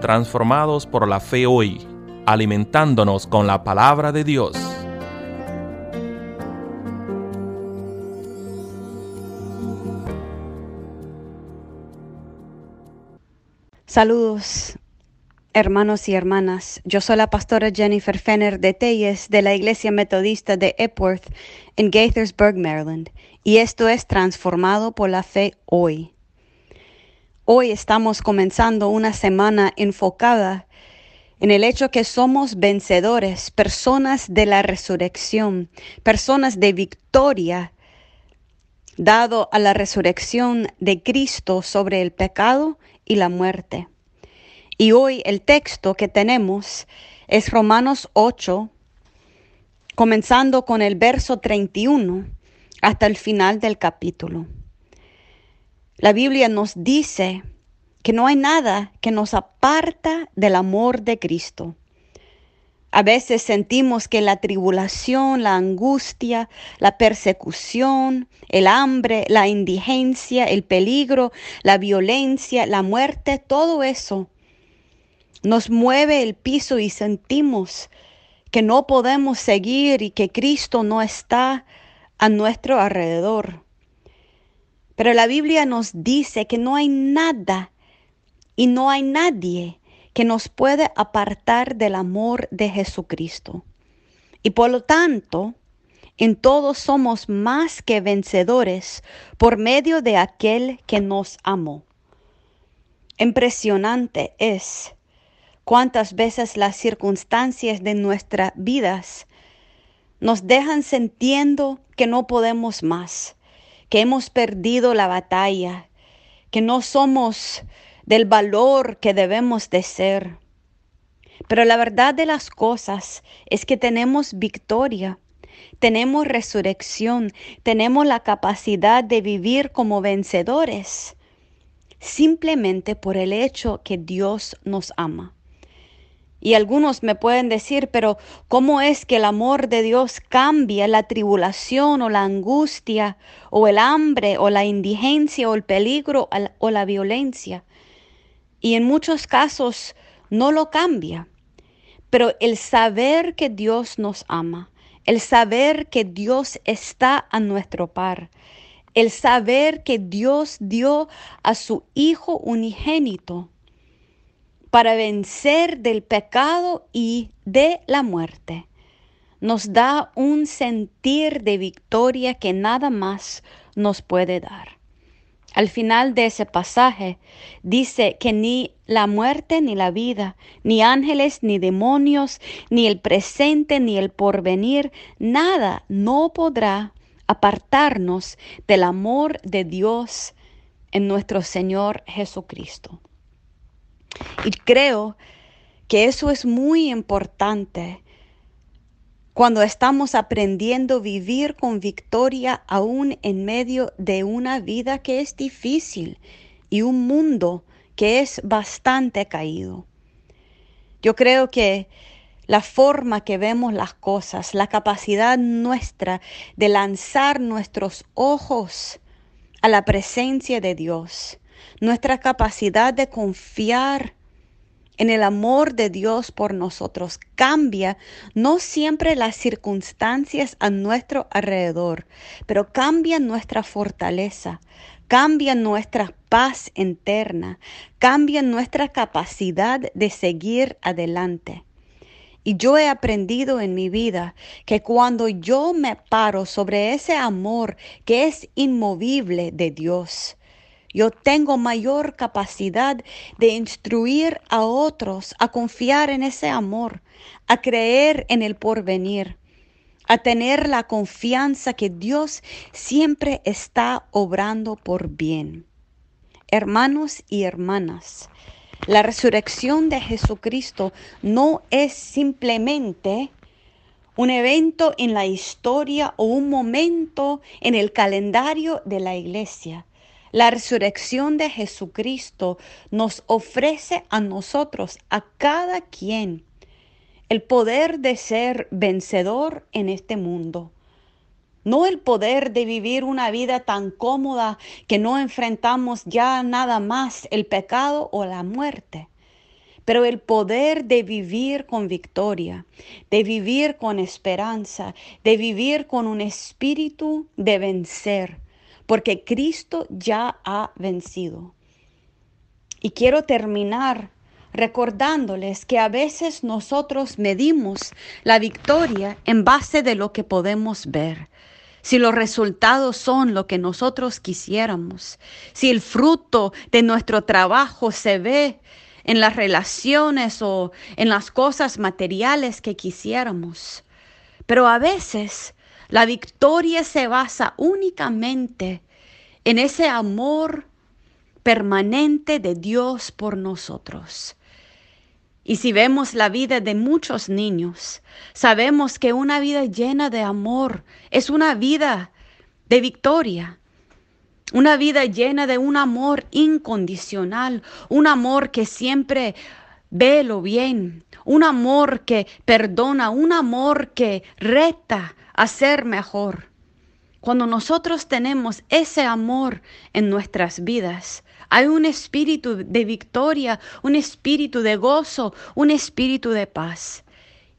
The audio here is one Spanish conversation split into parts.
transformados por la fe hoy, alimentándonos con la palabra de Dios. Saludos, hermanos y hermanas. Yo soy la pastora Jennifer Fenner de Telles de la Iglesia Metodista de Epworth en Gaithersburg, Maryland, y esto es Transformado por la Fe hoy. Hoy estamos comenzando una semana enfocada en el hecho que somos vencedores, personas de la resurrección, personas de victoria, dado a la resurrección de Cristo sobre el pecado y la muerte. Y hoy el texto que tenemos es Romanos 8, comenzando con el verso 31 hasta el final del capítulo. La Biblia nos dice que no hay nada que nos aparta del amor de Cristo. A veces sentimos que la tribulación, la angustia, la persecución, el hambre, la indigencia, el peligro, la violencia, la muerte, todo eso nos mueve el piso y sentimos que no podemos seguir y que Cristo no está a nuestro alrededor. Pero la Biblia nos dice que no hay nada y no hay nadie que nos puede apartar del amor de Jesucristo. Y por lo tanto, en todos somos más que vencedores por medio de aquel que nos amó. Impresionante es cuántas veces las circunstancias de nuestras vidas nos dejan sintiendo que no podemos más, que hemos perdido la batalla, que no somos del valor que debemos de ser. Pero la verdad de las cosas es que tenemos victoria, tenemos resurrección, tenemos la capacidad de vivir como vencedores, simplemente por el hecho que Dios nos ama. Y algunos me pueden decir, pero ¿cómo es que el amor de Dios cambia la tribulación o la angustia o el hambre o la indigencia o el peligro o la violencia? y en muchos casos no lo cambia. Pero el saber que Dios nos ama, el saber que Dios está a nuestro par, el saber que Dios dio a su Hijo unigénito para vencer del pecado y de la muerte, nos da un sentir de victoria que nada más nos puede dar. Al final de ese pasaje dice que ni la muerte ni la vida, ni ángeles ni demonios, ni el presente ni el porvenir, nada no podrá apartarnos del amor de Dios en nuestro Señor Jesucristo. Y creo que eso es muy importante cuando estamos aprendiendo a vivir con victoria aún en medio de una vida que es difícil y un mundo que es bastante caído. Yo creo que la forma que vemos las cosas, la capacidad nuestra de lanzar nuestros ojos a la presencia de Dios, nuestra capacidad de confiar en el amor de Dios por nosotros. Cambia no siempre las circunstancias a nuestro alrededor, pero cambia nuestra fortaleza, cambia nuestra paz interna, cambia nuestra capacidad de seguir adelante. Y yo he aprendido en mi vida que cuando yo me paro sobre ese amor que es inmovible de Dios, yo tengo mayor capacidad de instruir a otros a confiar en ese amor, a creer en el porvenir, a tener la confianza que Dios siempre está obrando por bien. Hermanos y hermanas, la resurrección de Jesucristo no es simplemente un evento en la historia o un momento en el calendario de la iglesia. La resurrección de Jesucristo nos ofrece a nosotros, a cada quien, el poder de ser vencedor en este mundo. No el poder de vivir una vida tan cómoda que no enfrentamos ya nada más el pecado o la muerte, pero el poder de vivir con victoria, de vivir con esperanza, de vivir con un espíritu de vencer, porque Cristo ya ha vencido. Y quiero terminar recordándoles que a veces nosotros medimos la victoria en base de lo que podemos ver. Si los resultados son lo que nosotros quisiéramos, si el fruto de nuestro trabajo se ve en las relaciones o en las cosas materiales que quisiéramos. Pero a veces la victoria se basa únicamente en ese amor permanente de Dios por nosotros. Y si vemos la vida de muchos niños, sabemos que una vida llena de amor es una vida de victoria. Una vida llena de un amor incondicional, un amor que siempre ve lo bien, un amor que perdona, un amor que reta a ser mejor. Cuando nosotros tenemos ese amor en nuestras vidas, hay un espíritu de victoria, un espíritu de gozo, un espíritu de paz.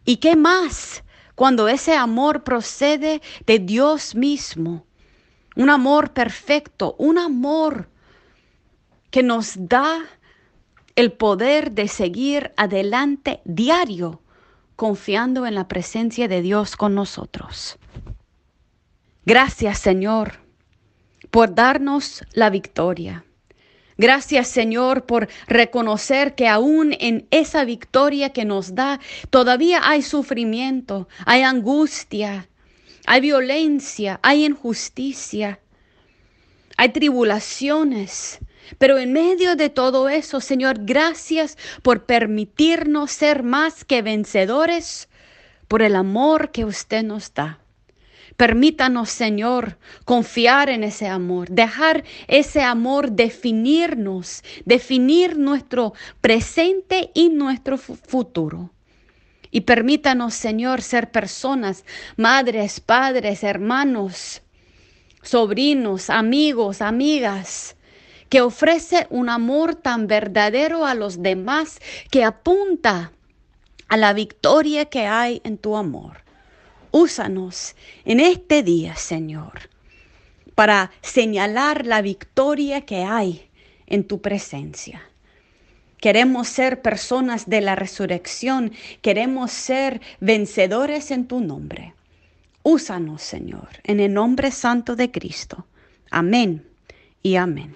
¿Y qué más cuando ese amor procede de Dios mismo? Un amor perfecto, un amor que nos da el poder de seguir adelante diario, confiando en la presencia de Dios con nosotros. Gracias Señor por darnos la victoria. Gracias Señor por reconocer que aún en esa victoria que nos da, todavía hay sufrimiento, hay angustia, hay violencia, hay injusticia, hay tribulaciones. Pero en medio de todo eso, Señor, gracias por permitirnos ser más que vencedores por el amor que usted nos da. Permítanos, Señor, confiar en ese amor, dejar ese amor definirnos, definir nuestro presente y nuestro futuro. Y permítanos, Señor, ser personas, madres, padres, hermanos, sobrinos, amigos, amigas, que ofrece un amor tan verdadero a los demás que apunta a la victoria que hay en tu amor. Úsanos en este día, Señor, para señalar la victoria que hay en tu presencia. Queremos ser personas de la resurrección, queremos ser vencedores en tu nombre. Úsanos, Señor, en el nombre santo de Cristo. Amén y amén.